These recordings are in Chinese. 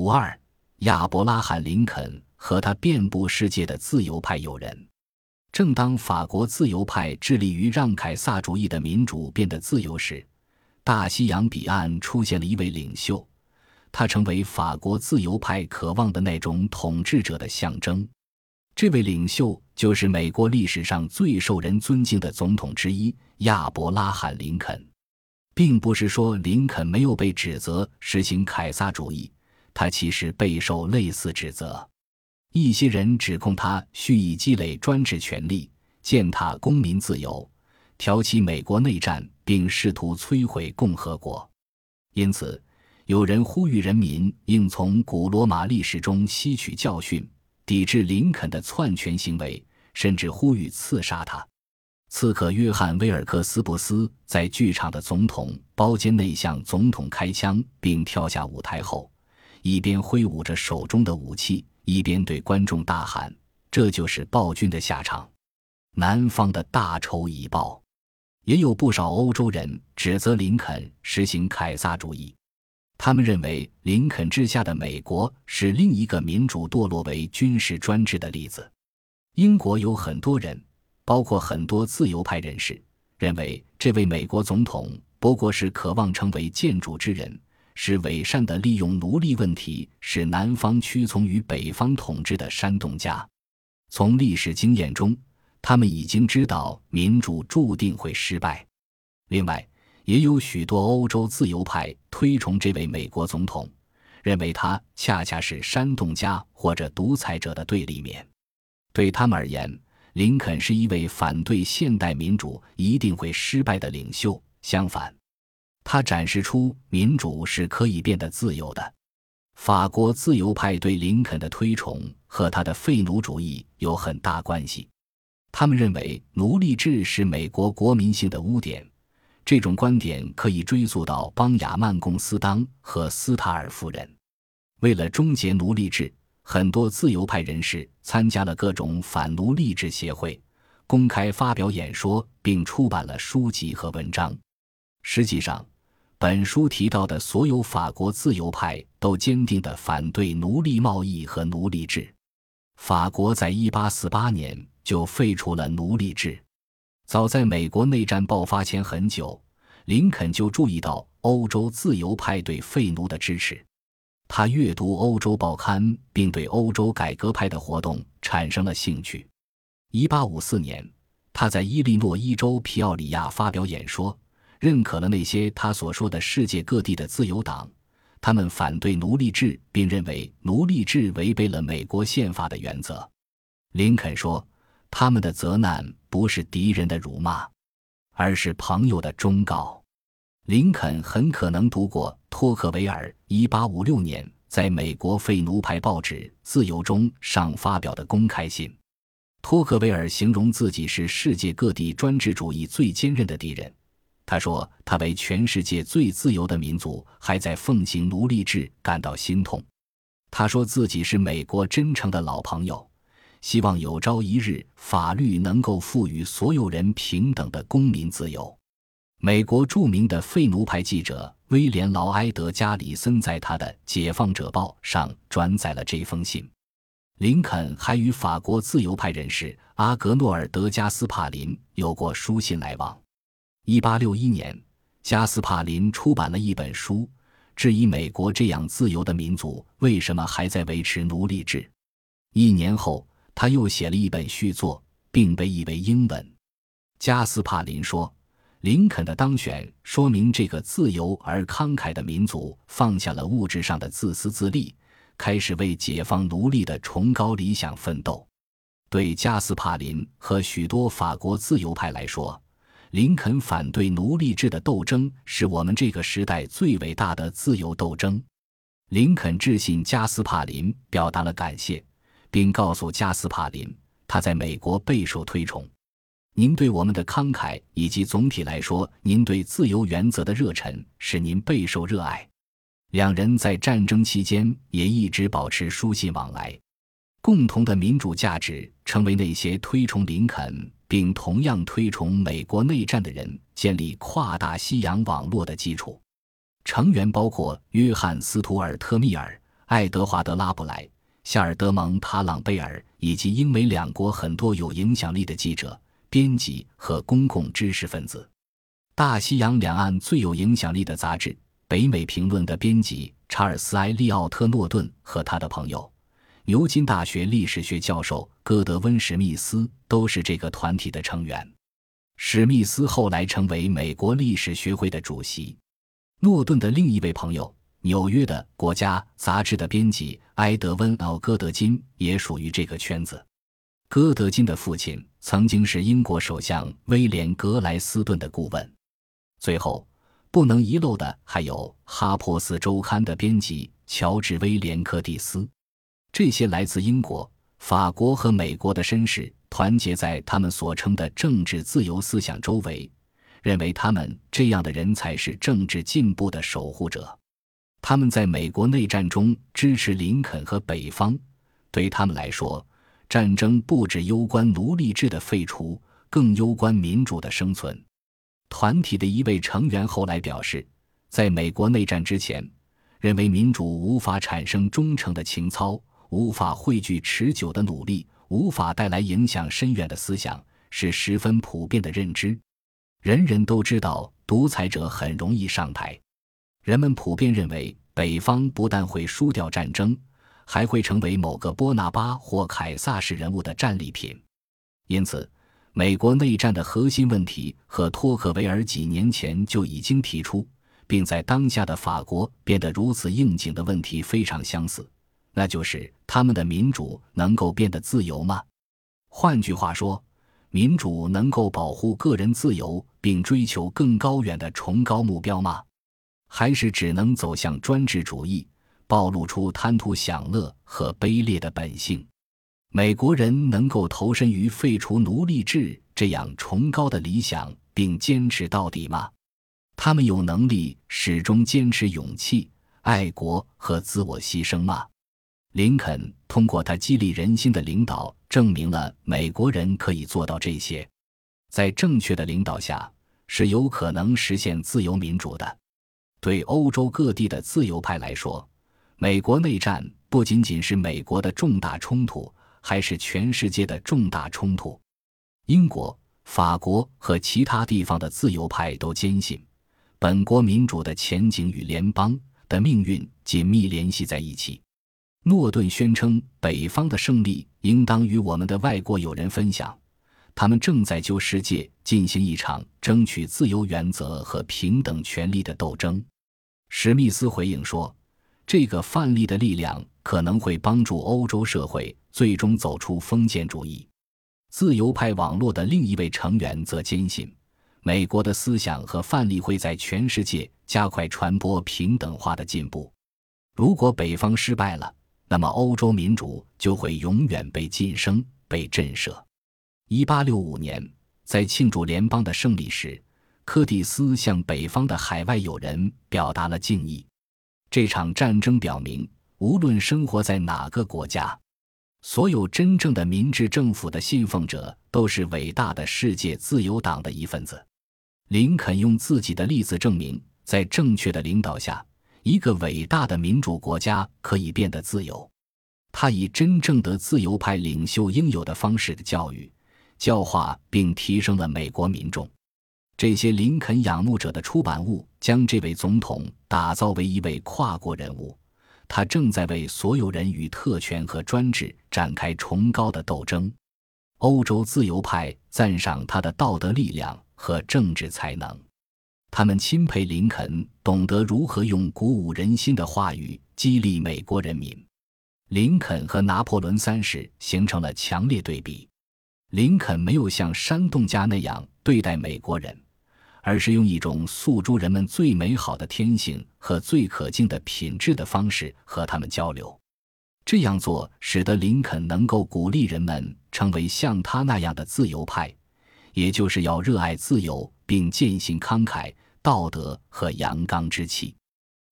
五二，亚伯拉罕·林肯和他遍布世界的自由派友人。正当法国自由派致力于让凯撒主义的民主变得自由时，大西洋彼岸出现了一位领袖，他成为法国自由派渴望的那种统治者的象征。这位领袖就是美国历史上最受人尊敬的总统之一亚伯拉罕·林肯。并不是说林肯没有被指责实行凯撒主义，他其实备受类似指责。一些人指控他蓄意积累专制权力，践踏公民自由，挑起美国内战，并试图摧毁共和国。因此，有人呼吁人民应从古罗马历史中吸取教训，抵制林肯的篡权行为，甚至呼吁刺杀他。刺客约翰·威尔克斯布斯在剧场的总统包间内向总统开枪，并跳下舞台后，一边挥舞着手中的武器，一边对观众大喊：“这就是暴君的下场！南方的大仇已报。”也有不少欧洲人指责林肯实行凯撒主义，他们认为林肯之下的美国是另一个民主堕落为军事专制的例子。英国有很多人。包括很多自由派人士认为，这位美国总统不过是渴望成为建筑之人，是伪善的利用奴隶问题使南方屈从于北方统治的煽动家。从历史经验中，他们已经知道民主注定会失败。另外，也有许多欧洲自由派推崇这位美国总统，认为他恰恰是煽动家或者独裁者的对立面。对他们而言，林肯是一位反对现代民主一定会失败的领袖。相反，他展示出民主是可以变得自由的。法国自由派对林肯的推崇和他的废奴主义有很大关系。他们认为奴隶制是美国国民性的污点。这种观点可以追溯到邦雅曼·贡斯当和斯塔尔夫人。为了终结奴隶制。很多自由派人士参加了各种反奴隶制协会，公开发表演说，并出版了书籍和文章。实际上，本书提到的所有法国自由派都坚定地反对奴隶贸易和奴隶制。法国在1848年就废除了奴隶制。早在美国内战爆发前很久，林肯就注意到欧洲自由派对废奴的支持。他阅读欧洲报刊，并对欧洲改革派的活动产生了兴趣。1854年，他在伊利诺伊州皮奥里亚发表演说，认可了那些他所说的世界各地的自由党。他们反对奴隶制，并认为奴隶制违背了美国宪法的原则。林肯说：“他们的责难不是敌人的辱骂，而是朋友的忠告。”林肯很可能读过托克维尔1856年在美国废奴派报纸《自由》中上发表的公开信。托克维尔形容自己是世界各地专制主义最坚韧的敌人。他说：“他为全世界最自由的民族还在奉行奴隶制感到心痛。”他说自己是美国真诚的老朋友，希望有朝一日法律能够赋予所有人平等的公民自由。美国著名的废奴派记者威廉·劳埃德·加里森在他的《解放者报》上转载了这封信。林肯还与法国自由派人士阿格诺尔·德加斯帕林有过书信来往。1861年，加斯帕林出版了一本书，质疑美国这样自由的民族为什么还在维持奴隶制。一年后，他又写了一本续作，并被译为英文。加斯帕林说。林肯的当选说明，这个自由而慷慨的民族放下了物质上的自私自利，开始为解放奴隶的崇高理想奋斗。对加斯帕林和许多法国自由派来说，林肯反对奴隶制的斗争是我们这个时代最伟大的自由斗争。林肯致信加斯帕林，表达了感谢，并告诉加斯帕林，他在美国备受推崇。您对我们的慷慨，以及总体来说，您对自由原则的热忱，使您备受热爱。两人在战争期间也一直保持书信往来。共同的民主价值，成为那些推崇林肯并同样推崇美国内战的人建立跨大西洋网络的基础。成员包括约翰·斯图尔特·密尔、爱德华德拉布莱、夏尔德蒙塔朗贝尔以及英美两国很多有影响力的记者、编辑和公共知识分子。大西洋两岸最有影响力的杂志《北美评论》的编辑查尔斯·埃利奥特·诺顿和他的朋友。牛津大学历史学教授戈德温·史密斯都是这个团体的成员。史密斯后来成为美国历史学会的主席。诺顿的另一位朋友，纽约的《国家》杂志的编辑埃德温·奥戈德金也属于这个圈子。戈德金的父亲曾经是英国首相威廉·格莱斯顿的顾问。最后，不能遗漏的还有《哈珀斯周刊》的编辑乔治·威廉·柯蒂斯。这些来自英国、法国和美国的绅士团结在他们所称的政治自由思想周围，认为他们这样的人才是政治进步的守护者。他们在美国内战中支持林肯和北方。对他们来说，战争不只攸关奴隶制的废除，更攸关民主的生存。团体的一位成员后来表示，在美国内战之前，认为民主无法产生忠诚的情操。无法汇聚持久的努力，无法带来影响深远的思想，是十分普遍的认知。人人都知道，独裁者很容易上台。人们普遍认为，北方不但会输掉战争，还会成为某个波拿巴或凯撒式人物的战利品。因此，美国内战的核心问题和托克维尔几年前就已经提出，并在当下的法国变得如此应景的问题非常相似。那就是他们的民主能够变得自由吗？换句话说，民主能够保护个人自由并追求更高远的崇高目标吗？还是只能走向专制主义，暴露出贪图享乐和卑劣的本性？美国人能够投身于废除奴隶制这样崇高的理想并坚持到底吗？他们有能力始终坚持勇气、爱国和自我牺牲吗？林肯通过他激励人心的领导，证明了美国人可以做到这些。在正确的领导下，是有可能实现自由民主的。对欧洲各地的自由派来说，美国内战不仅仅是美国的重大冲突，还是全世界的重大冲突。英国、法国和其他地方的自由派都坚信，本国民主的前景与联邦的命运紧密联系在一起。诺顿宣称，北方的胜利应当与我们的外国友人分享。他们正在就世界进行一场争取自由原则和平等权利的斗争。史密斯回应说：“这个范例的力量可能会帮助欧洲社会最终走出封建主义。”自由派网络的另一位成员则坚信，美国的思想和范例会在全世界加快传播平等化的进步。如果北方失败了，那么，欧洲民主就会永远被晋升、被震慑。一八六五年，在庆祝联邦的胜利时，柯蒂斯向北方的海外友人表达了敬意。这场战争表明，无论生活在哪个国家，所有真正的民治政府的信奉者都是伟大的世界自由党的一份子。林肯用自己的例子证明，在正确的领导下。一个伟大的民主国家可以变得自由。他以真正的自由派领袖应有的方式的教育、教化，并提升了美国民众。这些林肯仰慕者的出版物将这位总统打造为一位跨国人物。他正在为所有人与特权和专制展开崇高的斗争。欧洲自由派赞赏他的道德力量和政治才能。他们钦佩林肯懂得如何用鼓舞人心的话语激励美国人民。林肯和拿破仑三世形成了强烈对比。林肯没有像煽动家那样对待美国人，而是用一种诉诸人们最美好的天性和最可敬的品质的方式和他们交流。这样做使得林肯能够鼓励人们成为像他那样的自由派，也就是要热爱自由。并践行慷慨、道德和阳刚之气。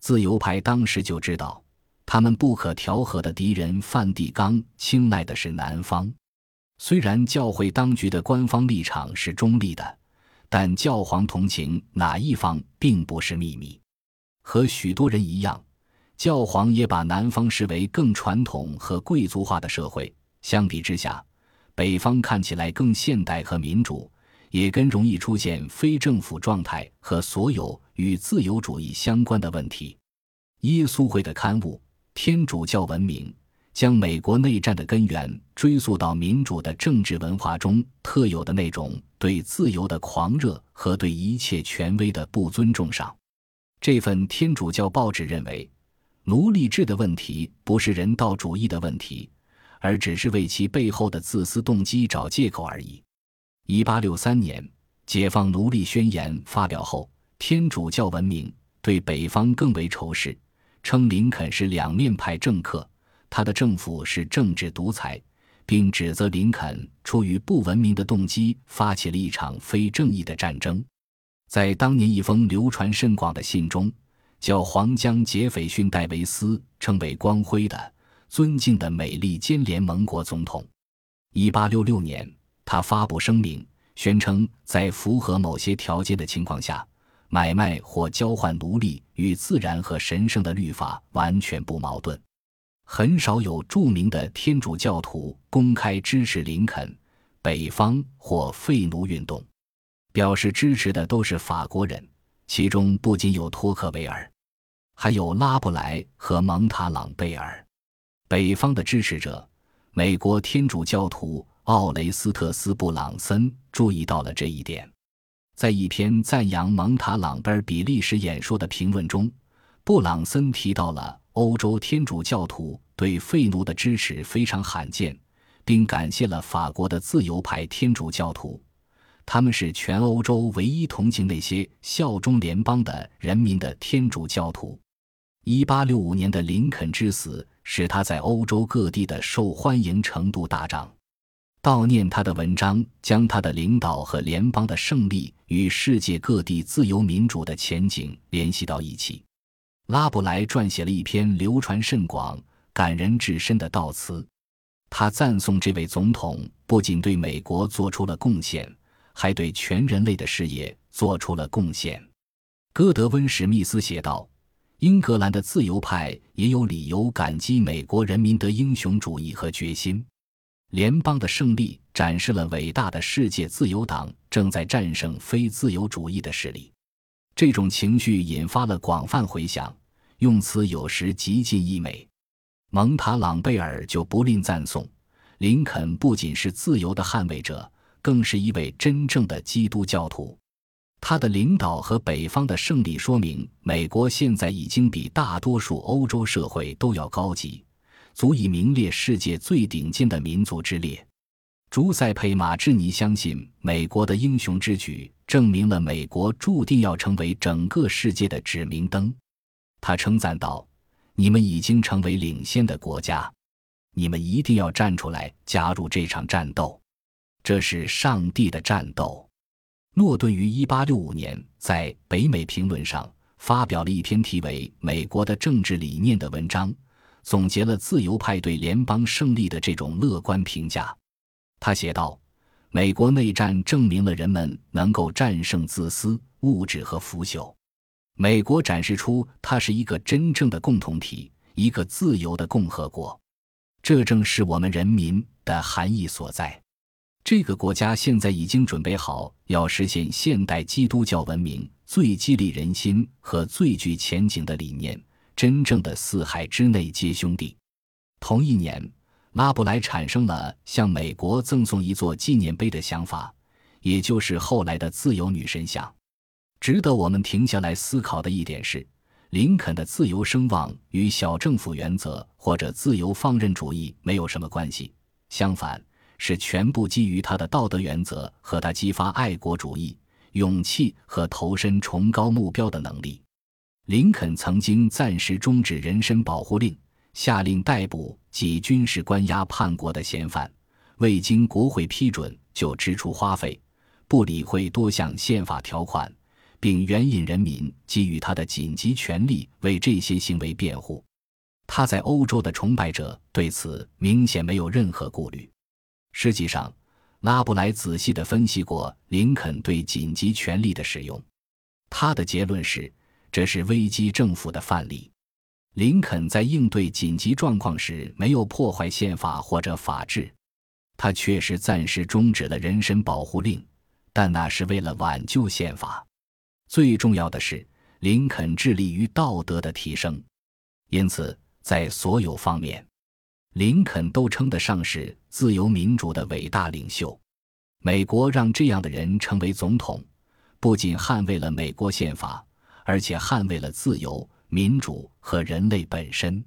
自由派当时就知道，他们不可调和的敌人梵蒂冈青睐的是南方。虽然教会当局的官方立场是中立的，但教皇同情哪一方并不是秘密。和许多人一样，教皇也把南方视为更传统和贵族化的社会。相比之下，北方看起来更现代和民主，也更容易出现非政府状态和所有与自由主义相关的问题。耶稣会的刊物《天主教文明》将美国内战的根源追溯到民主的政治文化中特有的那种对自由的狂热和对一切权威的不尊重上。这份天主教报纸认为，奴隶制的问题不是人道主义的问题。而只是为其背后的自私动机找借口而已。一八六三年，解放奴隶宣言发表后，天主教文明对北方更为仇视，称林肯是两面派政客，他的政府是政治独裁，并指责林肯出于不文明的动机发起了一场非正义的战争。在当年一封流传甚广的信中，教皇将杰斐逊·戴维斯称为光辉的。尊敬的美利坚联盟国总统，一八六六年，他发布声明，宣称在符合某些条件的情况下，买卖或交换奴隶与自然和神圣的律法完全不矛盾。很少有著名的天主教徒公开支持林肯、北方或废奴运动，表示支持的都是法国人，其中不仅有托克维尔，还有拉布莱和蒙塔朗贝尔。北方的支持者，美国天主教徒奥雷斯特斯·布朗森注意到了这一点，在一篇赞扬蒙塔朗贝尔比利时演说的评论中，布朗森提到了欧洲天主教徒对废奴的支持非常罕见，并感谢了法国的自由派天主教徒，他们是全欧洲唯一同情那些效忠联邦的人民的天主教徒。一八六五年的林肯之死。使他在欧洲各地的受欢迎程度大涨。悼念他的文章将他的领导和联邦的胜利与世界各地自由民主的前景联系到一起。拉布莱撰写了一篇流传甚广、感人至深的悼词，他赞颂这位总统不仅对美国做出了贡献，还对全人类的事业做出了贡献。戈德温·史密斯写道。英格兰的自由派也有理由感激美国人民的英雄主义和决心。联邦的胜利展示了伟大的世界自由党正在战胜非自由主义的势力。这种情绪引发了广泛回响，用词有时极尽溢美。蒙塔朗贝尔就不吝赞颂林肯不仅是自由的捍卫者，更是一位真正的基督教徒。他的领导和北方的胜利说明，美国现在已经比大多数欧洲社会都要高级，足以名列世界最顶尖的民族之列。朱塞佩·马志尼相信，美国的英雄之举证明了美国注定要成为整个世界的指明灯。他称赞道：“你们已经成为领先的国家，你们一定要站出来加入这场战斗，这是上帝的战斗。”诺顿于1865年在北美评论上发表了一篇题为《美国的政治理念》的文章，总结了自由派对联邦胜利的这种乐观评价。他写道：“美国内战证明了人们能够战胜自私、物质和腐朽。美国展示出它是一个真正的共同体，一个自由的共和国。这正是我们人民的含义所在。”这个国家现在已经准备好要实现现代基督教文明最激励人心和最具前景的理念，真正的四海之内皆兄弟。同一年，拉布莱产生了向美国赠送一座纪念碑的想法，也就是后来的自由女神像。值得我们停下来思考的一点是，林肯的自由声望与小政府原则或者自由放任主义没有什么关系，相反。是全部基于他的道德原则和他激发爱国主义、勇气和投身崇高目标的能力。林肯曾经暂时终止人身保护令，下令逮捕及军事关押叛国的嫌犯，未经国会批准就支出花费，不理会多项宪法条款，并援引人民给予他的紧急权力为这些行为辩护。他在欧洲的崇拜者对此明显没有任何顾虑。实际上，拉布莱仔细地分析过林肯对紧急权力的使用，他的结论是，这是危机政府的范例。林肯在应对紧急状况时没有破坏宪法或者法治，他确实暂时终止了人身保护令，但那是为了挽救宪法。最重要的是，林肯致力于道德的提升，因此在所有方面，林肯都称得上是自由民主的伟大领袖。美国让这样的人成为总统，不仅捍卫了美国宪法，而且捍卫了自由。民主和人类本身。